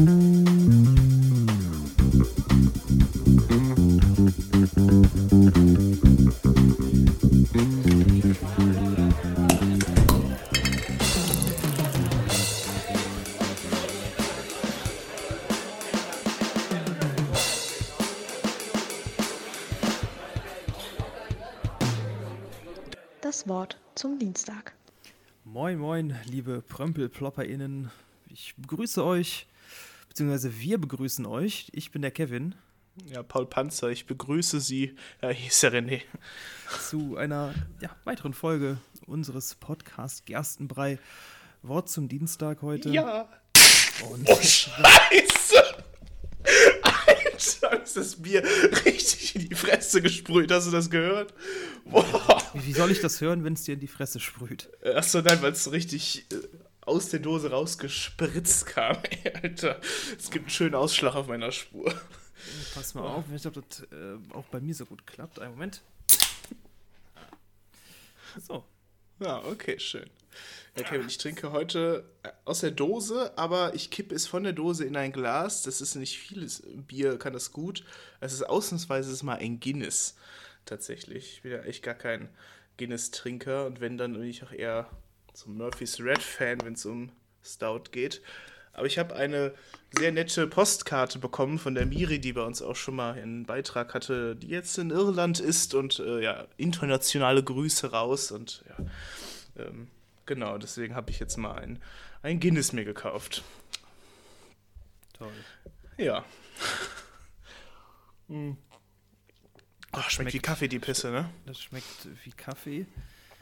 Das Wort zum Dienstag. Moin, moin, liebe PrömpelplopperInnen. Ich begrüße euch, beziehungsweise wir begrüßen euch. Ich bin der Kevin. Ja, Paul Panzer, ich begrüße Sie. Ja, hier ist der René. Zu einer ja, weiteren Folge unseres Podcasts Gerstenbrei. Wort zum Dienstag heute. Ja. Und Oh, Scheiße! Alter, ist das Bier richtig in die Fresse gesprüht. Hast du das gehört? Boah. wie, wie soll ich das hören, wenn es dir in die Fresse sprüht? Achso, nein, weil es richtig äh, aus der Dose rausgespritzt kam. Ey, Alter, es gibt einen schönen Ausschlag auf meiner Spur. Pass mal auf, ich glaube, das äh, auch bei mir so gut klappt. Einen Moment. So. Ja, okay, schön. Ja, Kevin, ich trinke heute äh, aus der Dose, aber ich kippe es von der Dose in ein Glas. Das ist nicht vieles Bier, kann das gut. Es ist ausnahmsweise mal ein Guinness, tatsächlich. Ich bin ja echt gar kein Guinness-Trinker und wenn, dann bin ich auch eher so Murphy's Red-Fan, wenn es um Stout geht. Aber ich habe eine sehr nette Postkarte bekommen von der Miri, die bei uns auch schon mal einen Beitrag hatte, die jetzt in Irland ist und äh, ja, internationale Grüße raus und ja, ähm, genau, deswegen habe ich jetzt mal ein, ein Guinness mir gekauft. Toll. Ja. Ach, schmeckt, schmeckt- wie Kaffee die Pisse, ne? Das schmeckt wie Kaffee.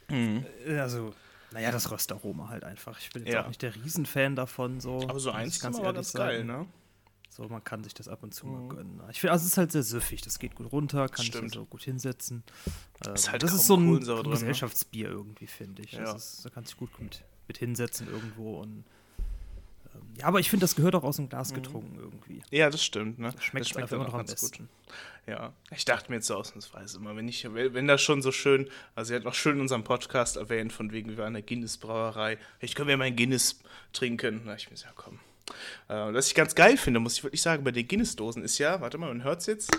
Mhm. Äh, Also, naja, das Röstaroma halt einfach. Ich bin jetzt Ja. auch nicht der Riesenfan davon. So, Aber so eins ich war ganz geil, ne? So, man kann sich das ab und zu Mhm. mal gönnen. Ich finde, also es ist halt sehr süffig. Das geht gut runter, kann Stimmt. sich so gut hinsetzen. Ähm, Ist halt das ist so ein drin, ne? Gesellschaftsbier irgendwie, finde ich. Ja. Ist, da kann sich gut mit, mit hinsetzen irgendwo. Und, ja, aber ich finde, das gehört auch aus dem Glas getrunken irgendwie. Ja, das stimmt, ne? Das schmeckt, das einfach dann immer auch noch am besten. Ja, ich dachte mir jetzt so ausnahmsweise immer, wenn ich, wenn das schon so schön, also sie hat noch schön in unserem Podcast erwähnt, von wegen, wir waren in der Guinness-Brauerei, ich können wir mal ein Guinness trinken. Na, ich mir so, ja komm. Äh, was ich ganz geil finde, muss ich wirklich sagen, bei den Guinness-Dosen ist ja, warte mal, man hört es jetzt,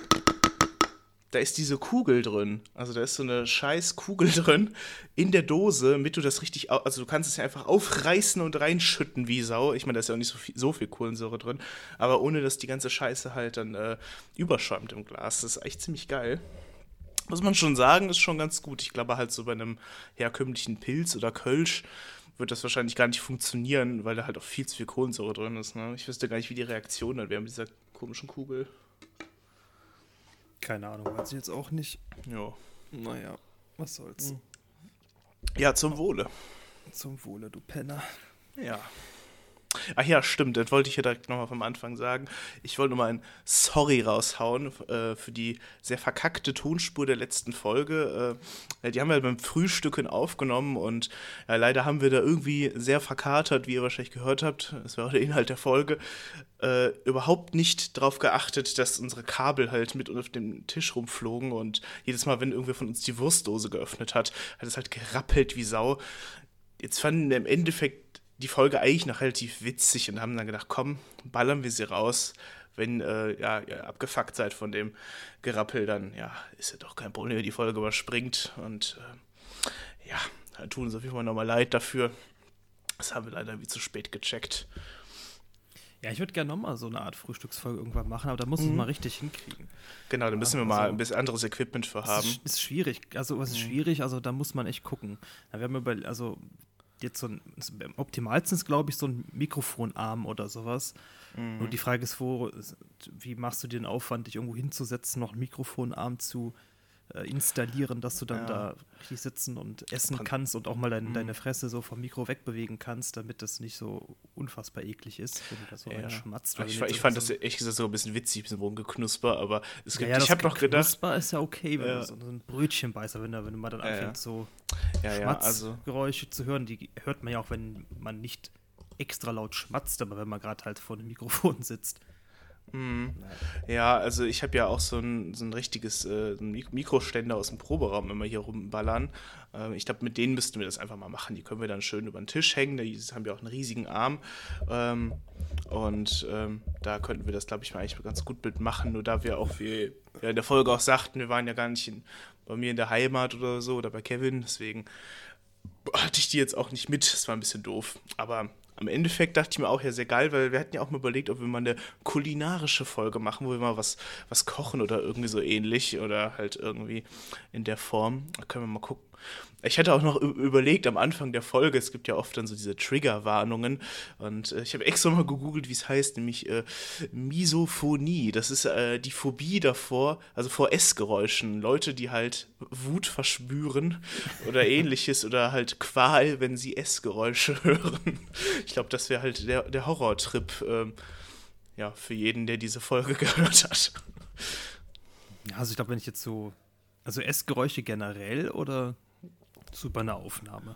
da ist diese Kugel drin. Also da ist so eine scheiß Kugel drin in der Dose, damit du das richtig, also du kannst es ja einfach aufreißen und reinschütten wie Sau. Ich meine, da ist ja auch nicht so viel, so viel Kohlensäure drin, aber ohne, dass die ganze Scheiße halt dann äh, überschäumt im Glas. Das ist echt ziemlich geil. Muss man schon sagen, ist schon ganz gut. Ich glaube halt so bei einem herkömmlichen Pilz oder Kölsch wird das wahrscheinlich gar nicht funktionieren, weil da halt auch viel zu viel Kohlensäure drin ist. Ne? Ich wüsste gar nicht, wie die Reaktion dann wäre mit dieser komischen Kugel. Keine Ahnung, weiß ich jetzt auch nicht. Ja. Naja, was soll's. Ja, zum Wohle. Zum Wohle, du Penner. Ja. Ach ja, stimmt, das wollte ich ja direkt nochmal vom Anfang sagen. Ich wollte nochmal ein Sorry raushauen äh, für die sehr verkackte Tonspur der letzten Folge. Äh, die haben wir beim Frühstücken aufgenommen und ja, leider haben wir da irgendwie sehr verkatert, wie ihr wahrscheinlich gehört habt. Das war auch der Inhalt der Folge. Äh, überhaupt nicht darauf geachtet, dass unsere Kabel halt mit auf dem Tisch rumflogen und jedes Mal, wenn irgendwer von uns die Wurstdose geöffnet hat, hat es halt gerappelt wie Sau. Jetzt fanden wir im Endeffekt die Folge eigentlich noch relativ witzig und haben dann gedacht, komm, ballern wir sie raus. Wenn äh, ja, ihr abgefuckt seid von dem Gerappel, dann ja, ist ja doch kein Problem, die Folge überspringt. Und äh, ja, dann tun uns auf jeden Fall nochmal leid dafür. Das haben wir leider wie zu spät gecheckt. Ja, ich würde gerne nochmal so eine Art Frühstücksfolge irgendwann machen, aber da muss es mal richtig hinkriegen. Genau, da müssen wir also- mal ein bisschen anderes Equipment für haben. ist, ist schwierig. Also, was ist schwierig? Also, da muss man echt gucken. Ja, wir haben über, also jetzt so ein, am optimalsten ist, glaube ich, so ein Mikrofonarm oder sowas. Nur die Frage ist, wo, wie machst du dir den Aufwand, dich irgendwo hinzusetzen, noch einen Mikrofonarm zu installieren, dass du dann Ja. da richtig sitzen und essen kannst und auch mal dein, deine Fresse so vom Mikro wegbewegen kannst, damit das nicht so unfassbar eklig ist, wenn du da so Ja. schmatzt. Ich, ich fand das ehrlich gesagt so ein bisschen witzig, ein bisschen rumgeknusper, aber es gibt, ja, ja, ich habe noch gedacht, Knusper ist ja okay, wenn du so, so ein Brötchenbeißer, wenn, da, wenn du mal dann anfängst, so also Schmatzgeräusche zu hören, die hört man ja auch, wenn man nicht extra laut schmatzt, aber wenn man gerade halt vor dem Mikrofon sitzt. Ja, also ich habe ja auch so ein, so ein richtiges äh, Mikroständer aus dem Proberaum immer hier rumballern. Ähm, ich glaube, mit denen müssten wir das einfach mal machen. Die können wir dann schön über den Tisch hängen. Die haben ja auch einen riesigen Arm. Ähm, Und ähm, da könnten wir das, glaube ich, mal eigentlich ganz gut mitmachen. Nur da wir auch, wie wir in der Folge auch sagten, wir waren ja gar nicht in, bei mir in der Heimat oder so oder bei Kevin. Deswegen hatte ich die jetzt auch nicht mit. Das war ein bisschen doof. Aber am Endeffekt dachte ich mir auch ja sehr geil, weil wir hatten ja auch mal überlegt, ob wir mal eine kulinarische Folge machen, wo wir mal was, was kochen oder irgendwie so ähnlich oder halt irgendwie in der Form. Da können wir mal gucken. Ich hatte auch noch überlegt am Anfang der Folge, es gibt ja oft dann so diese Triggerwarnungen und äh, ich habe extra mal gegoogelt, wie es heißt, nämlich äh, Misophonie. Das ist äh, die Phobie davor, also vor Essgeräuschen. Leute, die halt Wut verspüren oder ähnliches oder halt Qual, wenn sie Essgeräusche hören. Ich glaube, das wäre halt der, der Horrortrip ähm, ja, für jeden, der diese Folge gehört hat. Also ich glaube, wenn ich jetzt so, also Essgeräusche generell oder zu bei einer Aufnahme?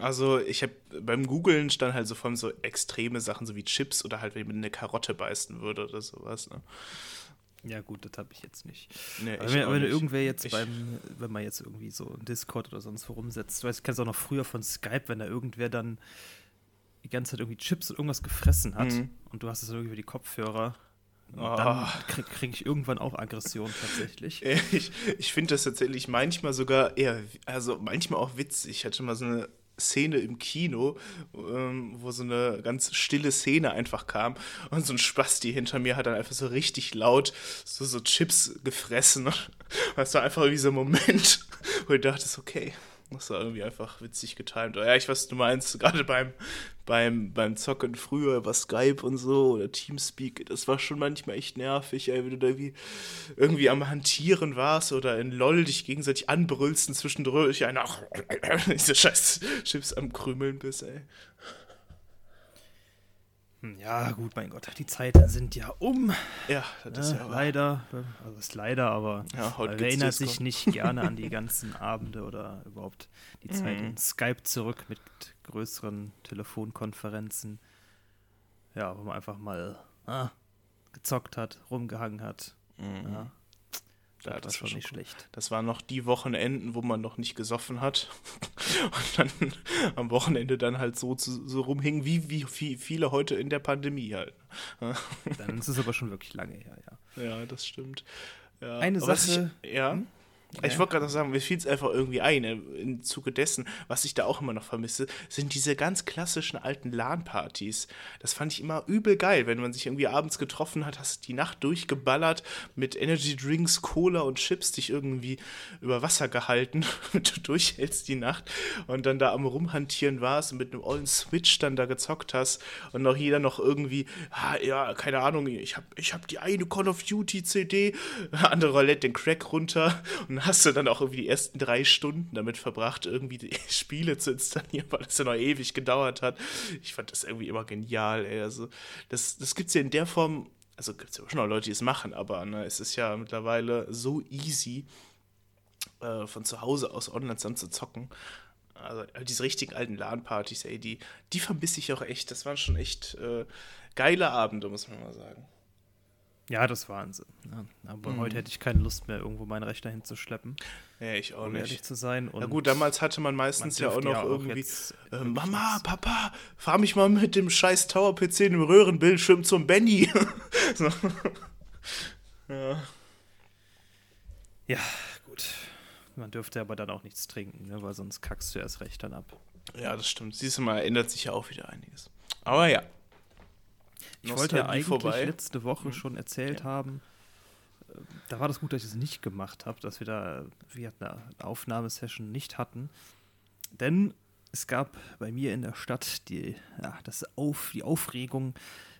Also ich habe beim Googlen stand halt so vor allem so extreme Sachen, so wie Chips oder halt, wenn man eine Karotte beißen würde oder sowas. Ne? Ja, gut, das habe ich jetzt nicht. Nee, aber wenn, wenn irgendwer jetzt ich, beim, wenn man jetzt irgendwie so ein Discord oder sonst wo rumsetzt, du weißt, ich kennst auch noch früher von Skype, wenn da irgendwer dann die ganze Zeit irgendwie Chips und irgendwas gefressen hat mhm. und du hast es irgendwie über die Kopfhörer Oh. Dann kriege krieg ich irgendwann auch Aggression tatsächlich. Ich, ich finde das tatsächlich manchmal sogar eher, also manchmal auch witzig. Ich hatte mal so eine Szene im Kino, ähm, wo so eine ganz stille Szene einfach kam und so ein Spasti hinter mir hat dann einfach so richtig laut so, so Chips gefressen. Das war einfach wie so ein Moment, wo ich dachte, okay, das war irgendwie einfach witzig getimt. Ja, ich weiß, du meinst, gerade beim, beim, beim Zocken früher über Skype und so oder Teamspeak, das war schon manchmal echt nervig, ey, wenn du da irgendwie, irgendwie am Hantieren warst oder in LOL dich gegenseitig anbrüllst und zwischendurch einer diese scheiß Chips am Krümeln bist, ey. Hm, ja, gut, mein Gott, die Zeiten sind ja um. Ja, das ist ja, ja leider. Also ist leider, aber ja, man erinnert sich nicht gerne an die ganzen Abende oder überhaupt die Zeit mhm. in Skype zurück mit größeren Telefonkonferenzen. Ja, wo man einfach mal ah, gezockt hat, rumgehangen hat. Mhm. Ja, ja, das, das war nicht schlecht. Das waren noch die Wochenenden, wo man noch nicht gesoffen hat. Und dann am Wochenende dann halt so, so rumhingen, wie, wie viele heute in der Pandemie halt. dann ist es aber schon wirklich lange her, ja. Ja, das stimmt. Ja. Eine Sache. Ich, ja. Hm? Ich wollte gerade sagen, mir fiel es einfach irgendwie ein, äh, im Zuge dessen, was ich da auch immer noch vermisse, sind diese ganz klassischen alten LAN-Partys. Das fand ich immer übel geil, wenn man sich irgendwie abends getroffen hat, hast die Nacht durchgeballert mit Energy Drinks, Cola und Chips, dich irgendwie über Wasser gehalten, damit du durchhältst die Nacht und dann da am Rumhantieren warst und mit einem ollen Switch dann da gezockt hast und noch jeder noch irgendwie, ah, ja, keine Ahnung, ich hab, ich hab die eine Call of Duty CD, andere lädt den Crack runter und hast du dann auch irgendwie die ersten drei Stunden damit verbracht, irgendwie die Spiele zu installieren, weil das ja noch ewig gedauert hat. Ich fand das irgendwie immer genial, ey. Also, das, das es ja in der Form, also gibt es ja schon noch Leute, die es machen, aber ne, es ist ja mittlerweile so easy, äh, von zu Hause aus online zusammen zu zocken. Also diese richtig alten LAN-Partys, ey, die, die vermisse ich auch echt. Das waren schon echt äh, geile Abende, muss man mal sagen. Ja, das war Wahnsinn. Ja, aber mhm. heute hätte ich keine Lust mehr, irgendwo meinen Rechner hinzuschleppen. Ja, ich auch um nicht. ehrlich zu sein. Und Na gut, damals hatte man meistens man ja auch noch ja irgendwie, jetzt, äh, Mama, Papa, fahr mich mal mit dem scheiß Tower-PC in dem Röhrenbildschirm zum Benny. so. Ja. Ja, gut. Man dürfte aber dann auch nichts trinken, ne, weil sonst kackst du erst recht dann ab. Ja, das stimmt. Siehst du mal, ändert sich ja auch wieder einiges. Aber ja. Ich wollte ja eigentlich vorbei. letzte Woche mhm. schon erzählt ja. haben, äh, da war das gut, dass ich es nicht gemacht habe, dass wir da wir eine Aufnahmesession nicht hatten. Denn es gab bei mir in der Stadt die, ja, das Auf, die Aufregung,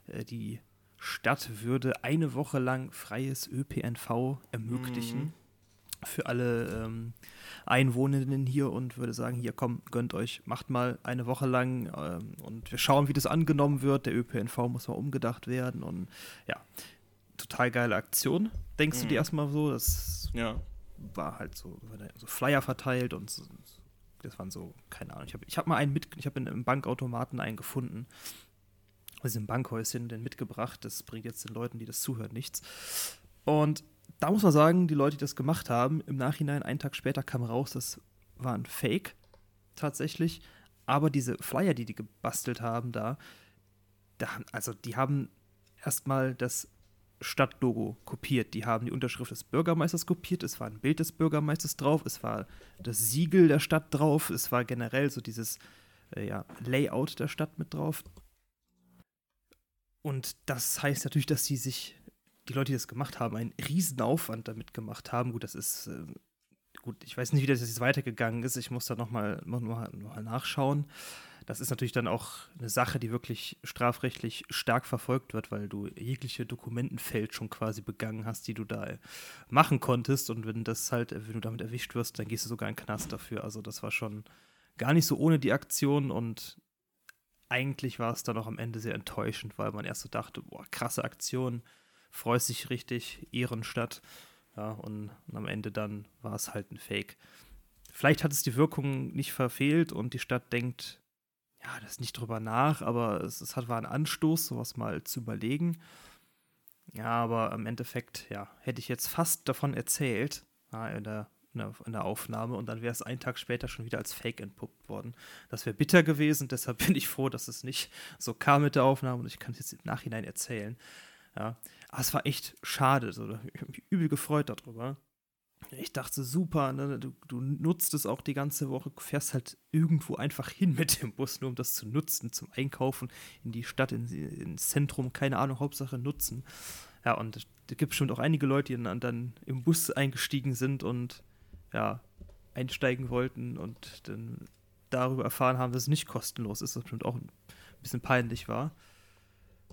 äh, die Stadt würde eine Woche lang freies ÖPNV ermöglichen. Mhm für alle ähm, Einwohnenden hier und würde sagen, hier komm, gönnt euch, macht mal eine Woche lang ähm, und wir schauen, wie das angenommen wird. Der ÖPNV muss mal umgedacht werden und ja, total geile Aktion. Denkst mhm. du dir erstmal so? Das ja. war halt so, so Flyer verteilt und so, das waren so, keine Ahnung. Ich habe ich hab mal einen mit, ich habe in einem Bankautomaten einen gefunden. Also im Bankhäuschen den mitgebracht. Das bringt jetzt den Leuten, die das zuhören, nichts. Und da muss man sagen, die Leute, die das gemacht haben, im Nachhinein, einen Tag später kam raus, das war ein Fake tatsächlich. Aber diese Flyer, die die gebastelt haben da, da, also die haben erstmal das Stadtlogo kopiert. Die haben die Unterschrift des Bürgermeisters kopiert. Es war ein Bild des Bürgermeisters drauf. Es war das Siegel der Stadt drauf. Es war generell so dieses äh, ja, Layout der Stadt mit drauf. Und das heißt natürlich, dass sie sich, die Leute, die das gemacht haben, einen Riesenaufwand damit gemacht haben. Gut, das ist, äh, gut, ich weiß nicht, wie das jetzt weitergegangen ist. Ich muss da nochmal noch mal, noch mal nachschauen. Das ist natürlich dann auch eine Sache, die wirklich strafrechtlich stark verfolgt wird, weil du jegliche Dokumentenfälschung quasi begangen hast, die du da machen konntest. Und wenn das halt, wenn du damit erwischt wirst, dann gehst du sogar in den Knast dafür. Also das war schon gar nicht so ohne die Aktion und eigentlich war es dann auch am Ende sehr enttäuschend, weil man erst so dachte, boah, krasse Aktion, freut sich richtig, Ehrenstadt. Ja, und, und am Ende dann war es halt ein Fake. Vielleicht hat es die Wirkung nicht verfehlt und die Stadt denkt, ja, das nicht drüber nach, aber es, es hat, war ein Anstoß, sowas mal zu überlegen. Ja, aber im Endeffekt, ja, hätte ich jetzt fast davon erzählt, ja, in, der, in, der, in der Aufnahme, und dann wäre es einen Tag später schon wieder als Fake entpuppt worden. Das wäre bitter gewesen, deshalb bin ich froh, dass es nicht so kam mit der Aufnahme und ich kann es jetzt im Nachhinein erzählen. Ja, aber es war echt schade, so, ich habe mich übel gefreut darüber ich dachte, super, ne? du, du, nutzt es auch die ganze Woche, fährst halt irgendwo einfach hin mit dem Bus, nur um das zu nutzen, zum Einkaufen, in die Stadt, in, ins Zentrum, keine Ahnung, Hauptsache nutzen. Ja, und es gibt bestimmt auch einige Leute, die dann, dann im Bus eingestiegen sind und ja, einsteigen wollten und dann darüber erfahren haben, dass es nicht kostenlos ist, was bestimmt auch ein bisschen peinlich war.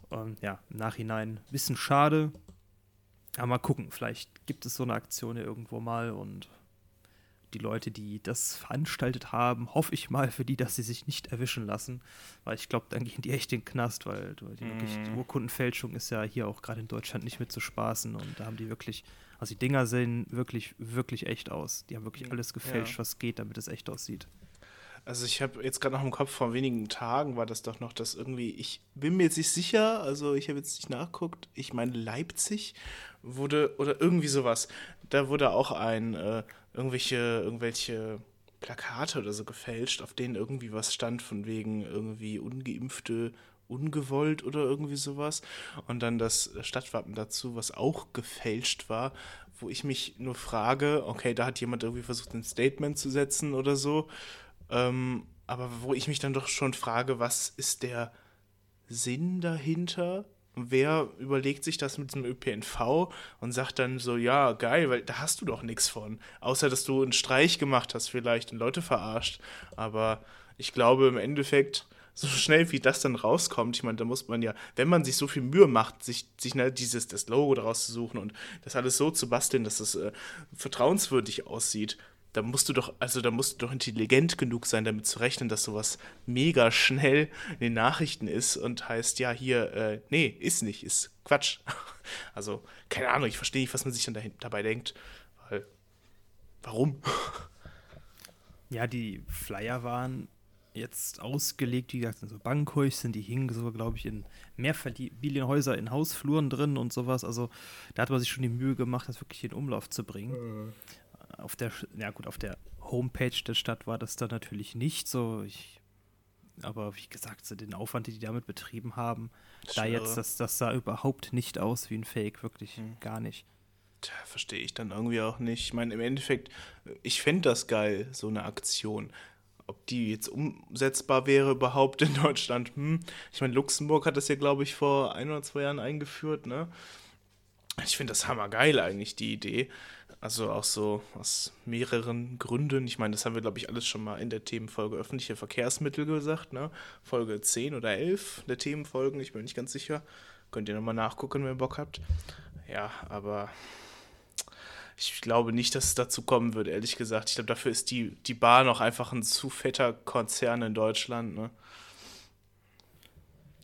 Und ja, im Nachhinein ein bisschen schade, ja, mal gucken, vielleicht gibt es so eine Aktion ja irgendwo mal und die Leute, die das veranstaltet haben, hoffe ich mal für die, dass sie sich nicht erwischen lassen, weil ich glaube, dann gehen die echt in den Knast, weil die, wirklich, die mhm. Urkundenfälschung ist ja hier auch gerade in Deutschland nicht mit zu spaßen und da haben die wirklich, also die Dinger sehen wirklich, wirklich echt aus. Die haben wirklich alles gefälscht, ja. was geht, damit es echt aussieht. Also ich habe jetzt gerade noch im Kopf, vor wenigen Tagen war das doch noch, dass irgendwie, ich bin mir jetzt nicht sicher, also ich habe jetzt nicht nachgeguckt, ich meine Leipzig wurde, oder irgendwie sowas, da wurde auch ein, äh, irgendwelche, irgendwelche Plakate oder so gefälscht, auf denen irgendwie was stand von wegen irgendwie ungeimpfte ungewollt oder irgendwie sowas. Und dann das Stadtwappen dazu, was auch gefälscht war, wo ich mich nur frage, okay, da hat jemand irgendwie versucht, ein Statement zu setzen oder so. Ähm, aber wo ich mich dann doch schon frage, was ist der Sinn dahinter? Wer überlegt sich das mit diesem ÖPNV und sagt dann so, ja, geil, weil da hast du doch nichts von. Außer, dass du einen Streich gemacht hast vielleicht und Leute verarscht. Aber ich glaube im Endeffekt, so schnell wie das dann rauskommt, ich meine, da muss man ja, wenn man sich so viel Mühe macht, sich, sich ne, dieses, das Logo daraus zu suchen und das alles so zu basteln, dass es äh, vertrauenswürdig aussieht, da musst du doch, also da musst du doch intelligent genug sein, damit zu rechnen, dass sowas mega schnell in den Nachrichten ist und heißt, ja, hier, äh, nee, ist nicht, ist Quatsch. Also, keine Ahnung, ich verstehe nicht, was man sich dann dahin, dabei denkt, weil, warum? Ja, die Flyer waren jetzt ausgelegt, wie gesagt, in so Bankhäuschen, die hingen so, glaube ich, in Mehrfamilienhäuser in Hausfluren drin und sowas. Also da hat man sich schon die Mühe gemacht, das wirklich in Umlauf zu bringen. Mhm auf der, ja gut, auf der Homepage der Stadt war das dann natürlich nicht so. Ich, aber wie gesagt, so den Aufwand, den die damit betrieben haben, da jetzt, das, das sah überhaupt nicht aus wie ein Fake, wirklich hm. gar nicht. Tja, verstehe ich dann irgendwie auch nicht. Ich meine, im Endeffekt, ich fände das geil, so eine Aktion. Ob die jetzt umsetzbar wäre überhaupt in Deutschland, hm. Ich meine, Luxemburg hat das ja, glaube ich, vor ein oder zwei Jahren eingeführt, ne? Ich finde das hammergeil eigentlich, die Idee. Also auch so aus mehreren Gründen. Ich meine, das haben wir, glaube ich, alles schon mal in der Themenfolge öffentliche Verkehrsmittel gesagt, ne? Folge 10 oder 11 der Themenfolgen, ich bin nicht ganz sicher. Könnt ihr nochmal nachgucken, wenn ihr Bock habt. Ja, aber ich glaube nicht, dass es dazu kommen wird, ehrlich gesagt. Ich glaube, dafür ist die, die Bahn auch einfach ein zu fetter Konzern in Deutschland, ne?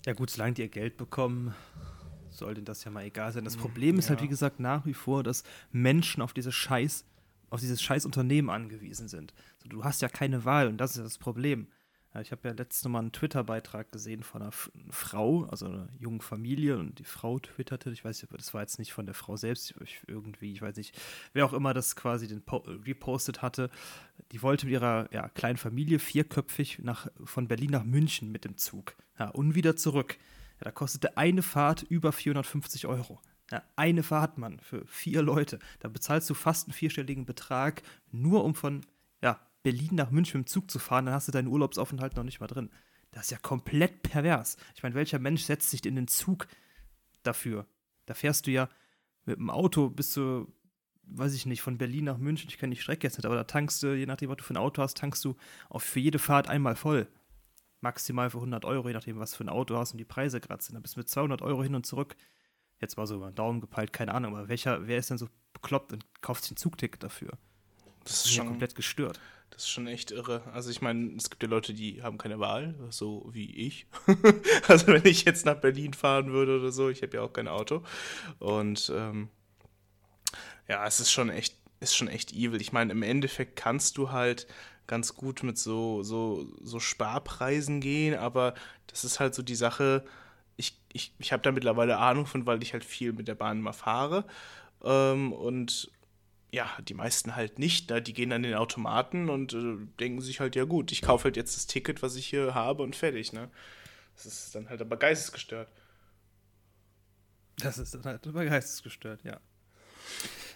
Ja gut, solange die ihr Geld bekommen, soll denn das ja mal egal sein. Das mhm, Problem ist halt, wie gesagt, nach wie vor, dass Menschen auf diese Scheiß, auf dieses scheiß Unternehmen angewiesen sind. Also, du hast ja keine Wahl und das ist das Problem. Ich habe ja letztes Mal einen Twitter-Beitrag gesehen von einer Frau, also einer jungen Familie, und die Frau twitterte, ich weiß nicht, das war jetzt nicht von der Frau selbst, ich, irgendwie, ich weiß nicht, wer auch immer das quasi den po repostet hatte, die wollte mit ihrer ja, kleinen Familie vierköpfig nach, von Berlin nach München mit dem Zug. Ja, und wieder zurück. Ja, da kostete eine Fahrt über 450 Euro. Ja, eine Fahrt, Mann, für vier Leute. Da bezahlst du fast einen vierstelligen Betrag, nur um von ja, Berlin nach München mit dem Zug zu fahren. Dann hast du deinen Urlaubsaufenthalt noch nicht mal drin. Das ist ja komplett pervers. Ich meine, welcher Mensch setzt sich in den Zug dafür? Da fährst du ja mit dem Auto bis zu, weiß ich nicht, von Berlin nach München. Ich kenne die Strecke jetzt nicht, aber da tankst du, je nachdem, was du für ein Auto hast, tankst du auf für jede Fahrt einmal voll. Maximal für 100 Euro, je nachdem, was für ein Auto hast und die Preise gerade sind. Da bist du mit 200 Euro hin und zurück jetzt mal so über den Daumen gepeilt, keine Ahnung, aber welcher, wer ist denn so bekloppt und kauft sich ein Zugticket dafür? Das, das ist schon komplett gestört. Das ist schon echt irre. Also ich meine, es gibt ja Leute, die haben keine Wahl, so wie ich. also wenn ich jetzt nach Berlin fahren würde oder so, ich habe ja auch kein Auto. Und ähm, ja, es ist schon echt, ist schon echt evil. Ich meine, im Endeffekt kannst du halt ganz gut mit so, so, so Sparpreisen gehen, aber das ist halt so die Sache, ich, ich, ich habe da mittlerweile Ahnung von, weil ich halt viel mit der Bahn mal fahre. Ähm, und ja, die meisten halt nicht. Ne? Die gehen an den Automaten und äh, denken sich halt, ja gut, ich kaufe halt jetzt das Ticket, was ich hier habe und fertig. Ne? Das ist dann halt aber geistesgestört. Das ist dann halt aber geistesgestört, ja.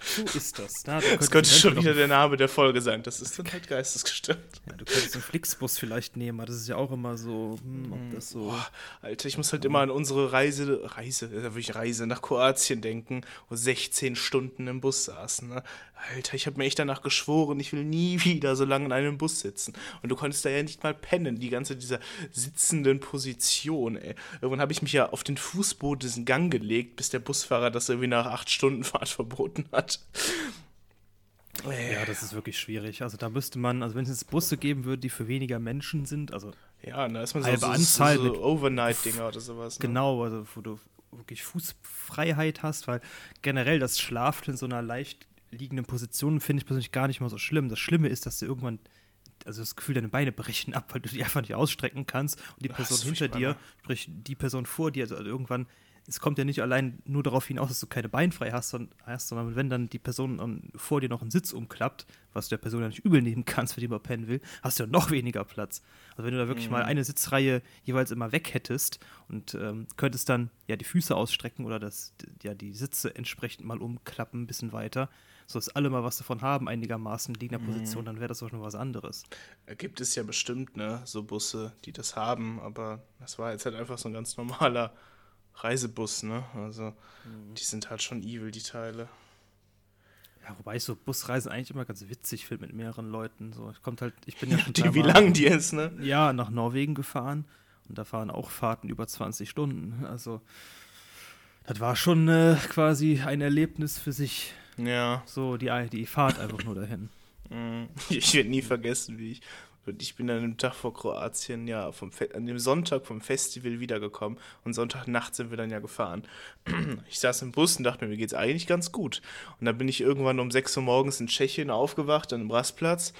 So ist das. Na, das könnte schon wieder der Name der Folge sein. Das ist dann halt geistesgestört. Ja, du könntest einen Flixbus vielleicht nehmen, aber das ist ja auch immer so, hm, ob das so. Boah, Alter, ich muss halt immer an unsere Reise, Reise, da würde ich Reise nach Kroatien denken, wo 16 Stunden im Bus saßen. Ne? Alter, ich habe mir echt danach geschworen, ich will nie wieder so lange in einem Bus sitzen. Und du konntest da ja nicht mal pennen, die ganze dieser sitzenden Position, ey. Irgendwann habe ich mich ja auf den Fußboden diesen Gang gelegt, bis der Busfahrer das irgendwie nach acht Stunden Fahrt verboten hat. Ja, das ist wirklich schwierig. Also da müsste man, also wenn es jetzt Busse geben würde, die für weniger Menschen sind, also ja, da ist man so, so, Anzahl so, so Overnight-Dinger oder sowas. Ne? Genau, also wo du wirklich Fußfreiheit hast, weil generell das Schlafen in so einer leicht liegenden Position finde ich persönlich gar nicht mal so schlimm. Das Schlimme ist, dass du irgendwann also das Gefühl, deine Beine brechen ab, weil du die einfach nicht ausstrecken kannst und die Person hinter dir, sprich die Person vor dir, also irgendwann es kommt ja nicht allein nur darauf hinaus, dass du keine Beinfrei hast, sondern wenn dann die Person vor dir noch einen Sitz umklappt, was du der Person ja nicht übel nehmen kannst, wenn die mal pennen will, hast du ja noch weniger Platz. Also wenn du da wirklich mhm. mal eine Sitzreihe jeweils immer weg hättest und ähm, könntest dann ja die Füße ausstrecken oder das, ja, die Sitze entsprechend mal umklappen, ein bisschen weiter, sodass alle mal was davon haben, einigermaßen in liegender Position, mhm. dann wäre das auch schon was anderes. Gibt es ja bestimmt, ne, so Busse, die das haben, aber das war jetzt halt einfach so ein ganz normaler Reisebus, ne? Also, mhm. die sind halt schon evil, die Teile. Ja, wobei ich so Busreisen eigentlich immer ganz witzig finde mit mehreren Leuten. So, ich kommt halt, ich bin ja, schon die, Wie lang die ist, ne? Ja, nach Norwegen gefahren und da fahren auch Fahrten über 20 Stunden. Also, das war schon äh, quasi ein Erlebnis für sich. Ja. So, die, die Fahrt einfach nur dahin. Mhm. Ich werde nie vergessen, wie ich und ich bin an dem Tag vor Kroatien ja vom an dem Sonntag vom Festival wiedergekommen und Sonntagnacht sind wir dann ja gefahren. Ich saß im Bus und dachte mir, mir geht's eigentlich ganz gut. Und dann bin ich irgendwann um 6 Uhr morgens in Tschechien aufgewacht, an einem Rastplatz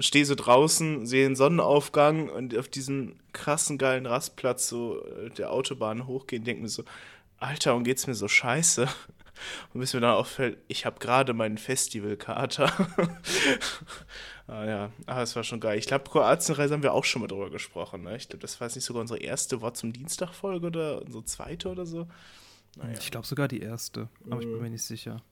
stehe so draußen, sehe den Sonnenaufgang und auf diesem krassen geilen Rastplatz so äh, der Autobahn hochgehen, denke mir so, Alter, und geht's mir so scheiße? Und bis mir dann auffällt, ich habe gerade meinen Festivalkater. ah ja, aber es war schon geil. Ich glaube, Kroatienreise haben wir auch schon mal drüber gesprochen. Ne? Ich glaube, das war jetzt nicht sogar unsere erste Wort zum Dienstag-Folge oder unsere zweite oder so. Naja. Ich glaube sogar die erste, aber ich bin mir nicht sicher.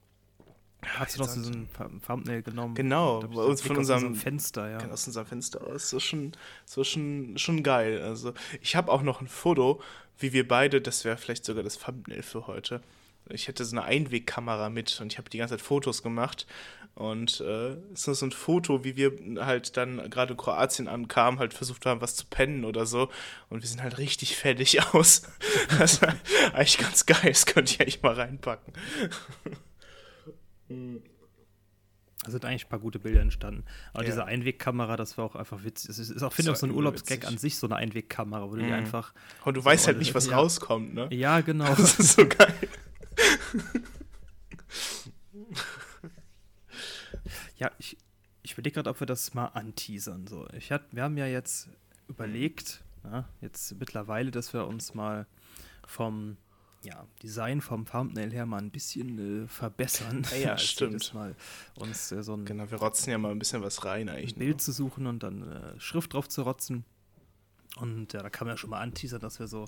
Hast du doch so ein Thumbnail genommen? Genau, bei uns von unserem Fenster, ja. Aus unserem Fenster aus. So schon, so schon, schon geil. Also, ich habe auch noch ein Foto, wie wir beide, das wäre vielleicht sogar das Thumbnail für heute, ich hätte so eine Einwegkamera mit und ich habe die ganze Zeit Fotos gemacht. Und äh, ist so ein Foto, wie wir halt dann gerade in Kroatien ankamen, halt versucht haben, was zu pennen oder so. Und wir sind halt richtig fertig aus. das war eigentlich ganz geil, das könnte ich eigentlich mal reinpacken. Da sind eigentlich ein paar gute Bilder entstanden. Aber ja. diese Einwegkamera, das war auch einfach witzig. Es ist auch, finde ich, auch so ein Urlaubsgag an sich, so eine Einwegkamera, wo du mhm. die einfach. Und du so weißt halt nicht, was ja. rauskommt, ne? Ja, genau. Das ist so geil. ja, ich, ich überlege gerade, ob wir das mal anteasern. So. Ich hat, wir haben ja jetzt überlegt, na, jetzt mittlerweile, dass wir uns mal vom ja, Design vom Thumbnail her mal ein bisschen äh, verbessern. Ja, ja stimmt. Mal uns äh, so ein genau, wir rotzen ja mal ein bisschen was rein eigentlich. Ein Bild zu suchen und dann äh, Schrift drauf zu rotzen. Und ja, da kann man ja schon mal anteasern, dass wir so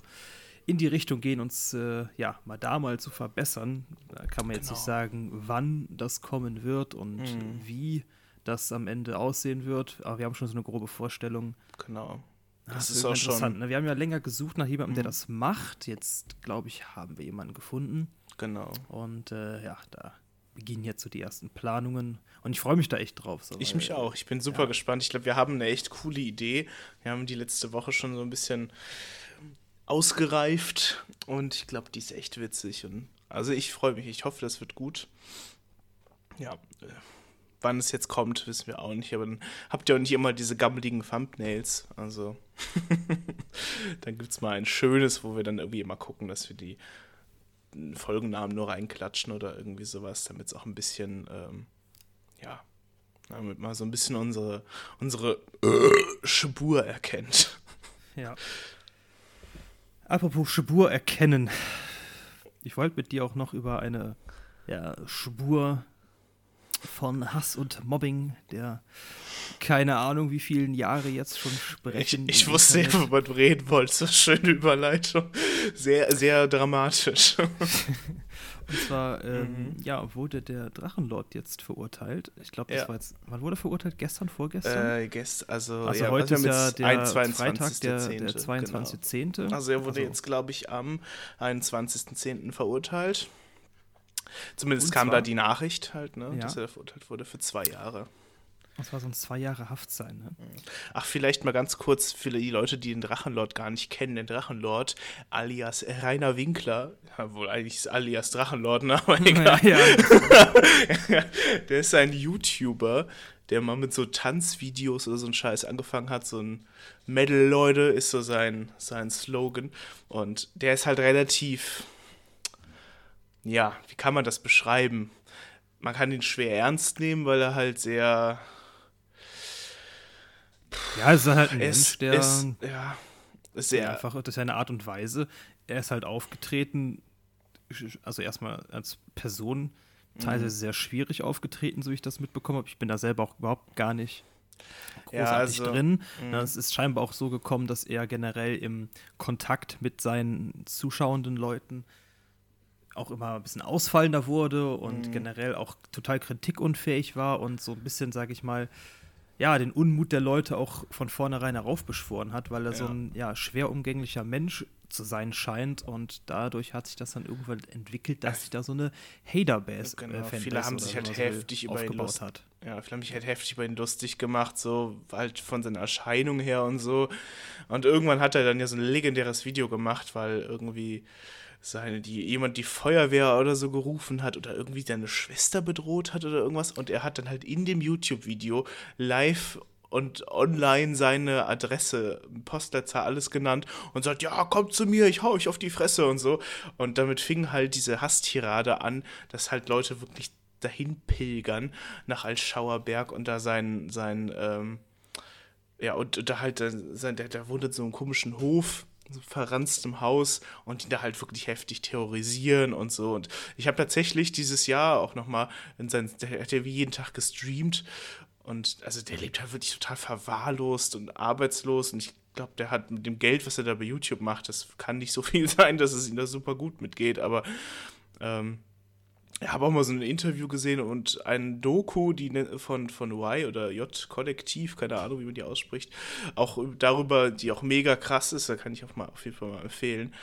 in die Richtung gehen, uns äh, ja mal da mal zu verbessern. Da kann man jetzt Genau. nicht sagen, wann das kommen wird und Mhm. wie das am Ende aussehen wird. Aber wir haben schon so eine grobe Vorstellung. Genau. Ah, Das ist irgendwie auch schon. interessant, Ne? Wir haben ja länger gesucht nach jemandem, der Mhm. das macht. Jetzt, glaube ich, haben wir jemanden gefunden. Genau. Und äh, ja, da beginnen jetzt so die ersten Planungen. Und ich freue mich da echt drauf. So, Ich mich auch. Ich bin super ja. gespannt. Ich glaube, wir haben eine echt coole Idee. Wir haben die letzte Woche schon so ein bisschen ausgereift und ich glaube, die ist echt witzig. Und also ich freue mich. Ich hoffe, das wird gut. Ja. äh, Wann es jetzt kommt, wissen wir auch nicht. Aber dann habt ihr auch nicht immer diese gammeligen Thumbnails. Also dann gibt es mal ein schönes, wo wir dann irgendwie immer gucken, dass wir die Folgennamen nur reinklatschen oder irgendwie sowas, damit es auch ein bisschen, ähm, ja, damit man so ein bisschen unsere, unsere Spur erkennt. Ja. Apropos Spur erkennen. Ich wollte mit dir auch noch über eine ja, Spur von Hass und Mobbing, der keine Ahnung wie vielen Jahre jetzt schon Ich, sprechen. ich im wusste, Internet. worüber du reden wolltest. Schöne Überleitung. Sehr, sehr dramatisch. Und zwar ähm, Mhm. ja, wurde der Drachenlord jetzt verurteilt. Ich glaube, das Ja. war jetzt. Wann wurde er verurteilt? Gestern, vorgestern? Äh, gest, also, also ja, heute ist ja der ein Freitag, der, 22.10., der genau. 22.10. Also er wurde jetzt, glaube ich, am 21.10. verurteilt. Zumindest kam zwar- da die Nachricht halt, ne, Ja. dass er verurteilt wurde für zwei Jahre. Das war sonst zwei Jahre Haft sein. Ne? Ach, vielleicht mal ganz kurz für die Leute, die den Drachenlord gar nicht kennen. Den Drachenlord alias Rainer Winkler, ja, wohl eigentlich ist alias Drachenlord, ne? aber egal. ja, ja. der ist ein YouTuber, der mal mit so Tanzvideos oder so ein Scheiß angefangen hat. So ein Metal, Leute, ist so sein, sein Slogan. Und der ist halt relativ, ja, wie kann man das beschreiben? Man kann ihn schwer ernst nehmen, weil er halt sehr. Ja, es ist halt ein Er Mensch, der. ist, ja, sehr einfach, das ist ja eine Art und Weise. Er ist halt aufgetreten, also erstmal als Person teilweise Mhm. sehr schwierig aufgetreten, so wie ich das mitbekommen habe. Ich bin da selber auch überhaupt gar nicht Ja, großartig also, drin. mhm. Na, Es ist scheinbar auch so gekommen, dass er generell im Kontakt mit seinen zuschauenden Leuten auch immer ein bisschen ausfallender wurde und Mhm. generell auch total kritikunfähig war und so ein bisschen, sage ich mal, ja, den Unmut der Leute auch von vornherein heraufbeschworen hat, weil er so Ja. ein ja, schwer umgänglicher Mensch zu sein scheint und dadurch hat sich das dann irgendwann entwickelt, dass sich da so eine Hater-Base Genau, äh, Fanbase viele haben sich halt so heftig über ihn aufgebaut lust- hat. Ja, vielleicht habe ich halt heftig über ihn lustig gemacht, so halt von seiner Erscheinung her und so. Und irgendwann hat er dann ja so ein legendäres Video gemacht, weil irgendwie seine, die, jemand die Feuerwehr oder so gerufen hat oder irgendwie seine Schwester bedroht hat oder irgendwas. Und er hat dann halt in dem YouTube-Video live und online seine Adresse, Postleitzahl, alles genannt und sagt, ja, kommt zu mir, ich hau euch auf die Fresse und so. Und damit fing halt diese Hasstirade an, dass halt Leute wirklich dahin pilgern nach Altschauerberg und da sein, sein ähm, ja, und da halt, äh, sein, der, der wohnt in so einem komischen Hof, so verranstem Haus und ihn da halt wirklich heftig terrorisieren und so. Und ich habe tatsächlich dieses Jahr auch nochmal in sein, der hat ja wie jeden Tag gestreamt und also der lebt halt wirklich total verwahrlost und arbeitslos und ich glaube, der hat mit dem Geld, was er da bei YouTube macht, das kann nicht so viel sein, dass es ihm da super gut mitgeht, aber ähm, ich habe auch mal so ein Interview gesehen und ein Doku, die ne- von, von Y oder J-Kollektiv, keine Ahnung, wie man die ausspricht, auch darüber, die auch mega krass ist, da kann ich auch mal auf jeden Fall mal empfehlen.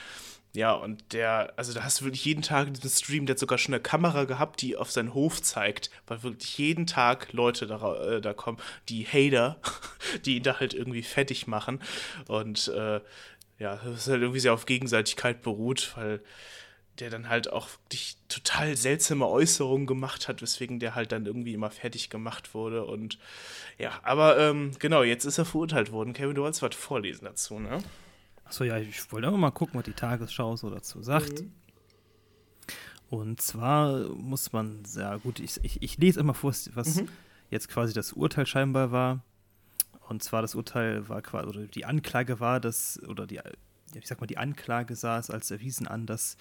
Ja, und der, also da hast du wirklich jeden Tag diesen Stream, der hat sogar schon eine Kamera gehabt, die auf seinen Hof zeigt, weil wirklich jeden Tag Leute da, äh, da kommen, die Hater, die ihn da halt irgendwie fertig machen. Und äh, ja, das ist halt irgendwie sehr auf Gegenseitigkeit beruht, weil der dann halt auch wirklich total seltsame Äußerungen gemacht hat, weswegen der halt dann irgendwie immer fertig gemacht wurde. Und ja, aber ähm, genau, jetzt ist er verurteilt worden. Kevin, du wolltest was vorlesen dazu, ne? Achso, ja, ich wollte auch mal gucken, was die Tagesschau so dazu sagt. Und zwar muss man, ja gut, ich, ich, ich lese immer vor, was jetzt quasi das Urteil scheinbar war. Und zwar das Urteil war quasi, oder die Anklage war, dass, oder die, ich sag mal, die Anklage sah es als erwiesen an, dass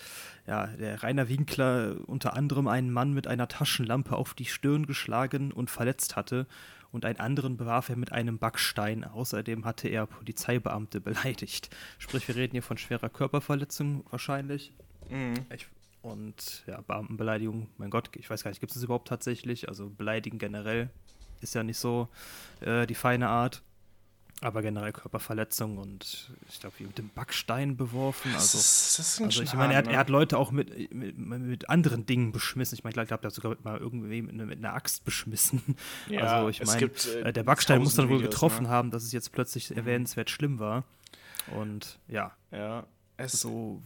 ja, der Rainer Winkler unter anderem einen Mann mit einer Taschenlampe auf die Stirn geschlagen und verletzt hatte und einen anderen bewarf er mit einem Backstein. Außerdem hatte er Polizeibeamte beleidigt. Sprich, wir reden hier von schwerer Körperverletzung wahrscheinlich. Mhm. Ich, und ja, Beamtenbeleidigung, mein Gott, ich weiß gar nicht, gibt es das überhaupt tatsächlich? Also beleidigen generell ist ja nicht so äh, die feine Art. Aber generell Körperverletzung und ich glaube, wie mit dem Backstein beworfen. Also, das ist also ich meine, er, er, hat ne? Leute auch mit, mit, mit anderen Dingen beschmissen. Ich meine, ich glaube, er hat sogar mal irgendwie mit, mit, einer Axt beschmissen. Ja, also ich meine, äh, der Backstein muss dann wohl Videos, getroffen ne? haben, dass es jetzt plötzlich mhm. erwähnenswert schlimm war. Und ja, ja so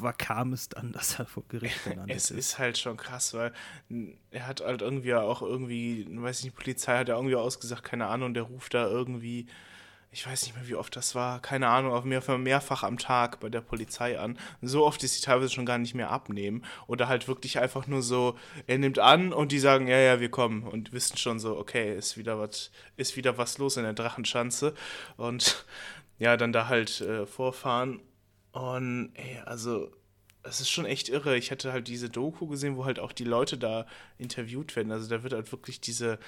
war, kam es dann, dass er vor Gericht gelandet ist. Es ist halt schon krass, weil er hat halt irgendwie auch irgendwie, weiß ich nicht, die Polizei hat ja irgendwie ausgesagt, keine Ahnung, der ruft da irgendwie ich weiß nicht mehr, wie oft das war, keine Ahnung, auf mehr, mehrfach am Tag bei der Polizei an. So oft ist sie teilweise schon gar nicht mehr abnehmen. Oder halt wirklich einfach nur so, er nimmt an und die sagen, ja, ja, wir kommen. Und wissen schon so, okay, ist wieder was, ist wieder was los in der Drachenschanze. Und ja, dann da halt äh, vorfahren. Und ey, also es ist schon echt irre. Ich hatte halt diese Doku gesehen, wo halt auch die Leute da interviewt werden. Also da wird halt wirklich diese,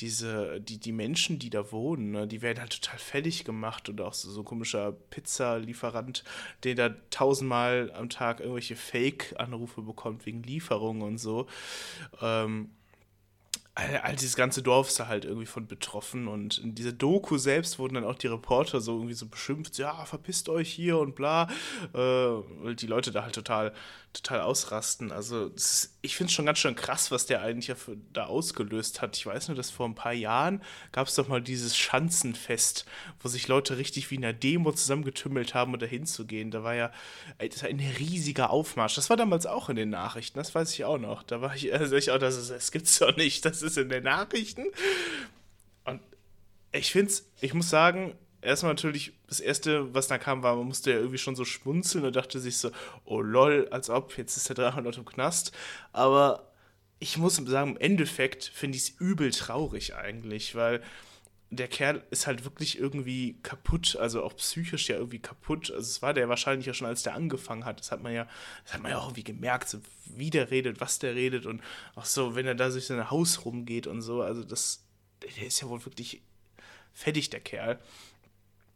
diese, die, die Menschen, die da wohnen, ne, die werden halt total fertig gemacht und auch so, so ein komischer Pizzalieferant, der da tausendmal am Tag irgendwelche Fake-Anrufe bekommt wegen Lieferungen und so. Ähm, all, dieses ganze Dorf ist da halt irgendwie von betroffen und in dieser Doku selbst wurden dann auch die Reporter so irgendwie so beschimpft, ja, verpisst euch hier und bla, äh, weil die Leute da halt total, total ausrasten. Also ist, ich finde es schon ganz schön krass, was der eigentlich da ausgelöst hat. Ich weiß nur, dass vor ein paar Jahren gab es doch mal dieses Schanzenfest, wo sich Leute richtig wie in einer Demo zusammengetümmelt haben, um da hinzugehen. Da war ja das war ein riesiger Aufmarsch. Das war damals auch in den Nachrichten, das weiß ich auch noch. Da war ich, also ich auch, das, ist, das gibt's doch nicht, das ist in den Nachrichten. Und ich finde es, ich muss sagen, erstmal natürlich, das erste, was da kam, war, man musste ja irgendwie schon so schmunzeln und dachte sich so, oh lol, als ob, jetzt ist der Drache noch im Knast. Aber ich muss sagen, im Endeffekt finde ich es übel traurig eigentlich, weil der Kerl ist halt wirklich irgendwie kaputt, also auch psychisch ja irgendwie kaputt. Also es war der wahrscheinlich ja schon, als der angefangen hat. Das hat man ja, das hat man ja auch irgendwie gemerkt, so wie der redet, was der redet und auch so, wenn er da durch sein Haus rumgeht und so. Also das, der ist ja wohl wirklich fertig, der Kerl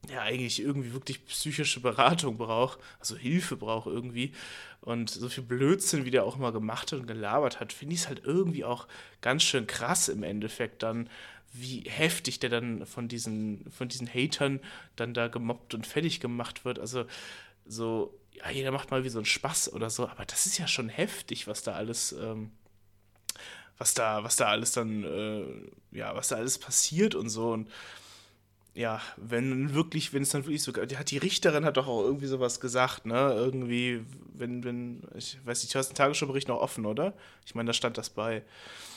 der eigentlich irgendwie wirklich psychische Beratung braucht, also Hilfe braucht irgendwie. Und so viel Blödsinn, wie der auch immer gemacht hat und gelabert hat, finde ich es halt irgendwie auch ganz schön krass im Endeffekt dann, wie heftig der dann von diesen, von diesen Hatern dann da gemobbt und fertig gemacht wird. Also so, ja, jeder macht mal wie so einen Spaß oder so, aber das ist ja schon heftig, was da alles, ähm, was da, was da alles dann, äh, ja, was da alles passiert und so. Und ja, wenn wirklich, wenn es dann wirklich so, die hat die Richterin hat doch auch irgendwie sowas gesagt, ne? Irgendwie, wenn, wenn, ich weiß nicht, du hast den Tagesschau-Bericht noch offen, oder? Ich meine, da stand das bei.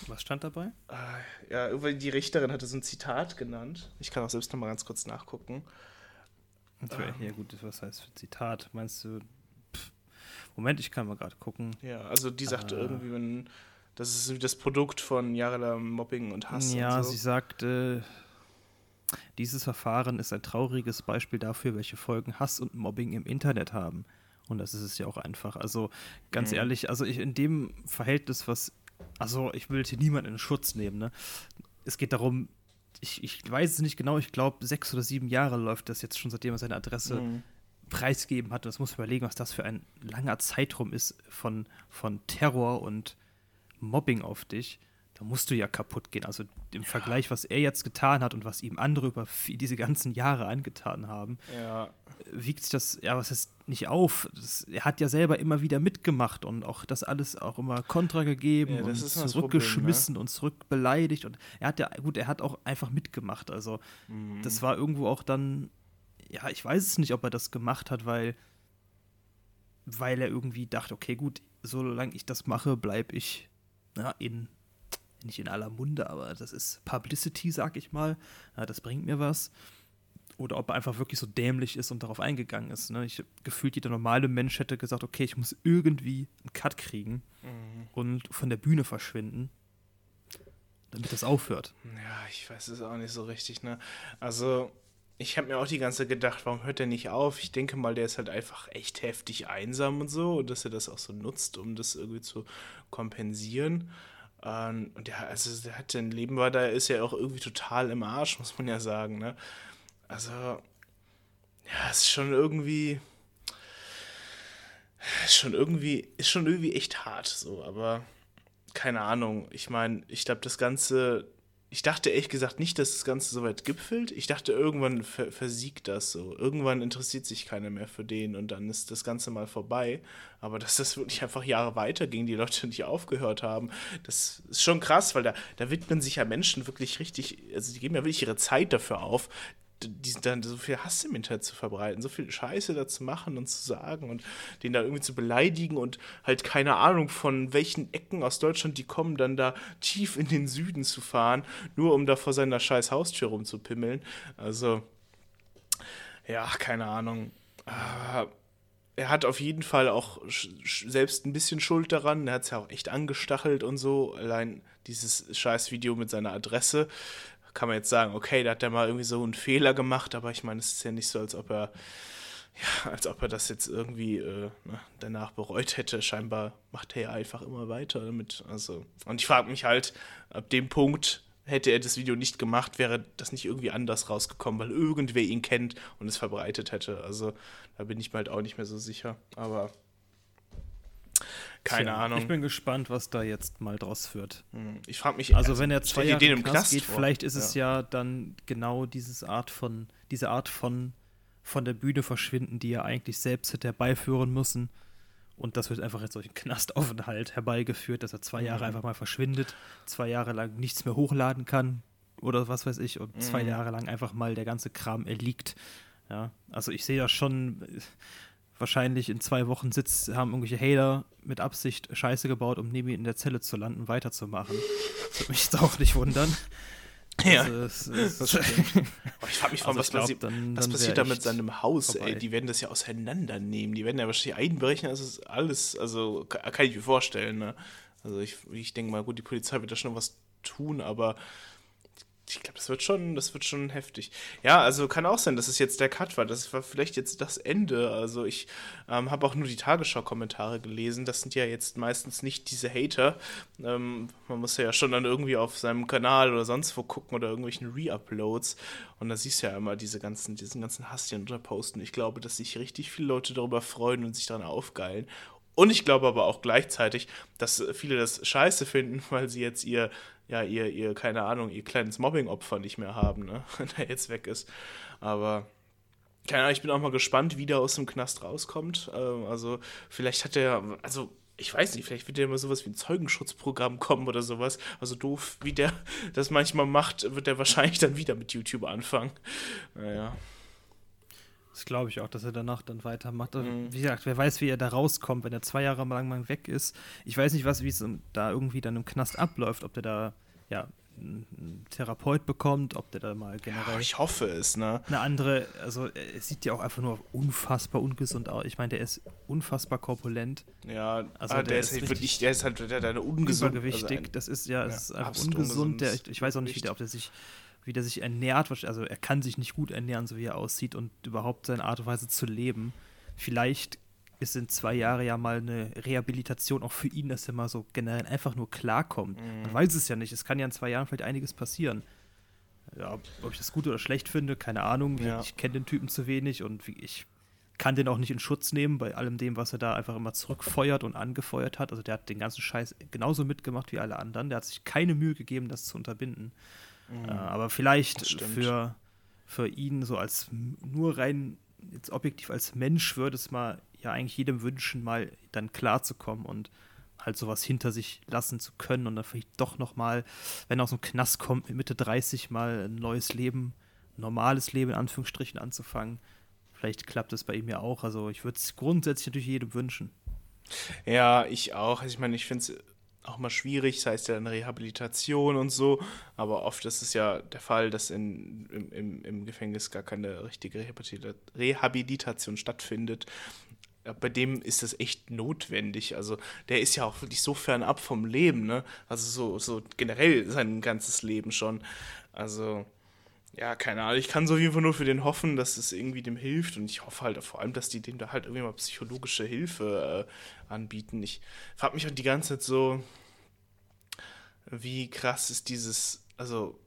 Was stand dabei? Äh, ja, irgendwie die Richterin hatte so ein Zitat genannt. Ich kann auch selbst noch mal ganz kurz nachgucken. Ähm, ja gut, was heißt für Zitat? Meinst du, pff, Moment, ich kann mal gerade gucken. Ja, also die sagte äh, irgendwie, wenn, das ist das Produkt von jahrelangem Mobbing und Hass. Ja, und so. sie sagte, dieses Verfahren ist ein trauriges Beispiel dafür, welche Folgen Hass und Mobbing im Internet haben. Und das ist es ja auch einfach. Also ganz mhm. ehrlich, also ich in dem Verhältnis, was, also ich will hier niemanden in Schutz nehmen, ne? Es geht darum, ich, ich weiß es nicht genau, ich glaube, sechs oder sieben Jahre läuft das jetzt schon, seitdem er seine Adresse mhm. preisgegeben hat. Das muss man überlegen, was das für ein langer Zeitraum ist von, von Terror und Mobbing auf dich da musst du ja kaputt gehen. Also im ja. Vergleich, was er jetzt getan hat und was ihm andere über diese ganzen Jahre angetan haben, ja. wiegt sich das, ja, was heißt nicht auf? Das, er hat ja selber immer wieder mitgemacht und auch das alles auch immer kontra gegeben ja, und zurückgeschmissen Problem, ne? und zurückbeleidigt. Und er hat ja, gut, er hat auch einfach mitgemacht. Also mhm. das war irgendwo auch dann, ja, ich weiß es nicht, ob er das gemacht hat, weil weil er irgendwie dachte, okay, gut, solange ich das mache, bleibe ich na, in nicht in aller Munde, aber das ist Publicity, sag ich mal. Ja, das bringt mir was. Oder ob er einfach wirklich so dämlich ist und darauf eingegangen ist. Ne? Ich gefühlt, jeder normale Mensch hätte gesagt, okay, ich muss irgendwie einen Cut kriegen mhm. und von der Bühne verschwinden, damit das aufhört. Ja, ich weiß es auch nicht so richtig, ne? Also, ich habe mir auch die ganze Zeit gedacht, warum hört er nicht auf? Ich denke mal, der ist halt einfach echt heftig einsam und so und dass er das auch so nutzt, um das irgendwie zu kompensieren. Ähm, und ja, also der hat sein Leben war da, ist ja auch irgendwie total im Arsch, muss man ja sagen, ne? Also, ja, es ist schon irgendwie. Ist schon irgendwie, ist schon irgendwie echt hart, so, aber keine Ahnung. Ich meine, ich glaube, das Ganze ich dachte ehrlich gesagt nicht, dass das Ganze so weit gipfelt. Ich dachte, irgendwann ver versiegt das so. Irgendwann interessiert sich keiner mehr für den und dann ist das Ganze mal vorbei. Aber dass das wirklich einfach Jahre weiterging, die Leute nicht aufgehört haben, das ist schon krass, weil da, da widmen sich ja Menschen wirklich richtig, also die geben ja wirklich ihre Zeit dafür auf, die, dann so viel Hass im Internet zu verbreiten, so viel Scheiße da zu machen und zu sagen und den da irgendwie zu beleidigen und halt keine Ahnung von welchen Ecken aus Deutschland die kommen, dann da tief in den Süden zu fahren, nur um da vor seiner scheiß Haustür rumzupimmeln. Also, ja, keine Ahnung. Aber er hat auf jeden Fall auch selbst ein bisschen Schuld daran. Er hat es ja auch echt angestachelt und so. Allein dieses scheiß Video mit seiner Adresse kann man jetzt sagen, okay, da hat er mal irgendwie so einen Fehler gemacht, aber ich meine, es ist ja nicht so, als ob er, ja, als ob er das jetzt irgendwie äh, ne, danach bereut hätte. Scheinbar macht er ja einfach immer weiter damit. Also, und ich frage mich halt, ab dem Punkt hätte er das Video nicht gemacht, wäre das nicht irgendwie anders rausgekommen, weil irgendwer ihn kennt und es verbreitet hätte. Also da bin ich mir halt auch nicht mehr so sicher. Aber keine Tja, Ahnung. Ich bin gespannt, was da jetzt mal draus wird. Hm, ich frage mich, also, also, wenn er zwei Jahre den im Knast geht, vor. vielleicht ist ja. es ja dann genau dieses Art von, diese Art von von der Bühne verschwinden, die er eigentlich selbst hätte herbeiführen müssen. Und das wird einfach jetzt durch einen Knastaufenthalt herbeigeführt, dass er zwei Jahre mhm. einfach mal verschwindet, zwei Jahre lang nichts mehr hochladen kann oder was weiß ich, und mhm. zwei Jahre lang einfach mal der ganze Kram erliegt. Ja, also ich sehe da schon, wahrscheinlich in zwei Wochen sitzt, haben irgendwelche Hater mit Absicht Scheiße gebaut, um neben ihm in der Zelle zu landen, weiterzumachen. Das würde mich jetzt auch nicht wundern. Ja, also, es, es, das ich frage mich, also was, glaub, passiert, dann, was passiert da mit seinem Haus, vorbei. ey? Die werden das ja auseinandernehmen. Die werden ja wahrscheinlich einbrechen. Das ist alles, also kann ich mir vorstellen. Ne? Also ich, ich denke mal, gut, die Polizei wird da schon was tun, aber ich glaube, das wird schon, das wird schon heftig. Ja, also kann auch sein, dass es jetzt der Cut war. Das war vielleicht jetzt das Ende. Also ich ähm, habe auch nur die Tagesschau-Kommentare gelesen. Das sind ja jetzt meistens nicht diese Hater. Ähm, man muss ja schon dann irgendwie auf seinem Kanal oder sonst wo gucken oder irgendwelchen Re-Uploads. Und da siehst du ja immer diese ganzen, diesen ganzen Hass, die unterposten. Ich glaube, dass sich richtig viele Leute darüber freuen und sich daran aufgeilen. Und ich glaube aber auch gleichzeitig, dass viele das scheiße finden, weil sie jetzt ihr ja, ihr, ihr, keine Ahnung, ihr kleines Mobbing-Opfer nicht mehr haben, ne? Wenn er jetzt weg ist. Aber keine Ahnung, ich bin auch mal gespannt, wie der aus dem Knast rauskommt. Ähm, also, vielleicht hat er, also, ich weiß nicht, vielleicht wird ja immer sowas wie ein Zeugenschutzprogramm kommen oder sowas. Also doof, wie der das manchmal macht, wird er wahrscheinlich dann wieder mit YouTube anfangen. Naja. Das glaube ich auch, dass er danach dann weitermacht. Mhm. Wie gesagt, wer weiß, wie er da rauskommt, wenn er zwei Jahre lang mal weg ist. Ich weiß nicht, was, wie es da irgendwie dann im Knast abläuft, ob der da, ja, einen Therapeut bekommt, ob der da mal generell. Ja, ich hoffe es, ne? Eine andere, also es sieht ja auch einfach nur unfassbar ungesund aus. Ich meine, der ist unfassbar korpulent. Ja, also der, der, ist halt wirklich, der ist halt der, der ungesund. Übergewichtig, also ein, das ist ja, ja ist einfach ungesund. Der, ich, ich weiß auch nicht, wie der, ob der sich wie der sich ernährt. Also er kann sich nicht gut ernähren, so wie er aussieht und überhaupt seine Art und Weise zu leben. Vielleicht ist in zwei Jahren ja mal eine Rehabilitation auch für ihn, dass er mal so generell einfach nur klarkommt. Mhm. Man weiß es ja nicht. Es kann ja in zwei Jahren vielleicht einiges passieren. Ja, ob ich das gut oder schlecht finde, keine Ahnung. Ja. Ich kenne den Typen zu wenig und ich kann den auch nicht in Schutz nehmen bei allem dem, was er da einfach immer zurückfeuert und angefeuert hat. Also der hat den ganzen Scheiß genauso mitgemacht wie alle anderen. Der hat sich keine Mühe gegeben, das zu unterbinden. Mhm. Äh, aber vielleicht für, für ihn so als nur rein jetzt objektiv als Mensch würde es mal ja eigentlich jedem wünschen, mal dann klarzukommen und halt sowas hinter sich lassen zu können und dann vielleicht doch noch mal, wenn er aus dem Knast kommt, mit Mitte 30 mal ein neues Leben, normales Leben in Anführungsstrichen anzufangen. Vielleicht klappt es bei ihm ja auch. Also ich würde es grundsätzlich natürlich jedem wünschen. Ja, ich auch. Also ich meine, ich finde es auch mal schwierig, das heißt ja eine Rehabilitation und so, aber oft ist es ja der Fall, dass in, im, im, im Gefängnis gar keine richtige Rehabilitation stattfindet. Bei dem ist das echt notwendig. Also der ist ja auch wirklich so fernab vom Leben, ne? Also so, so generell sein ganzes Leben schon. Also ja, keine Ahnung. Ich kann so jeden Fall nur für den hoffen, dass es irgendwie dem hilft. Und ich hoffe halt vor allem, dass die dem da halt irgendwie mal psychologische Hilfe äh, anbieten. Ich frage mich halt die ganze Zeit so, wie krass ist dieses, also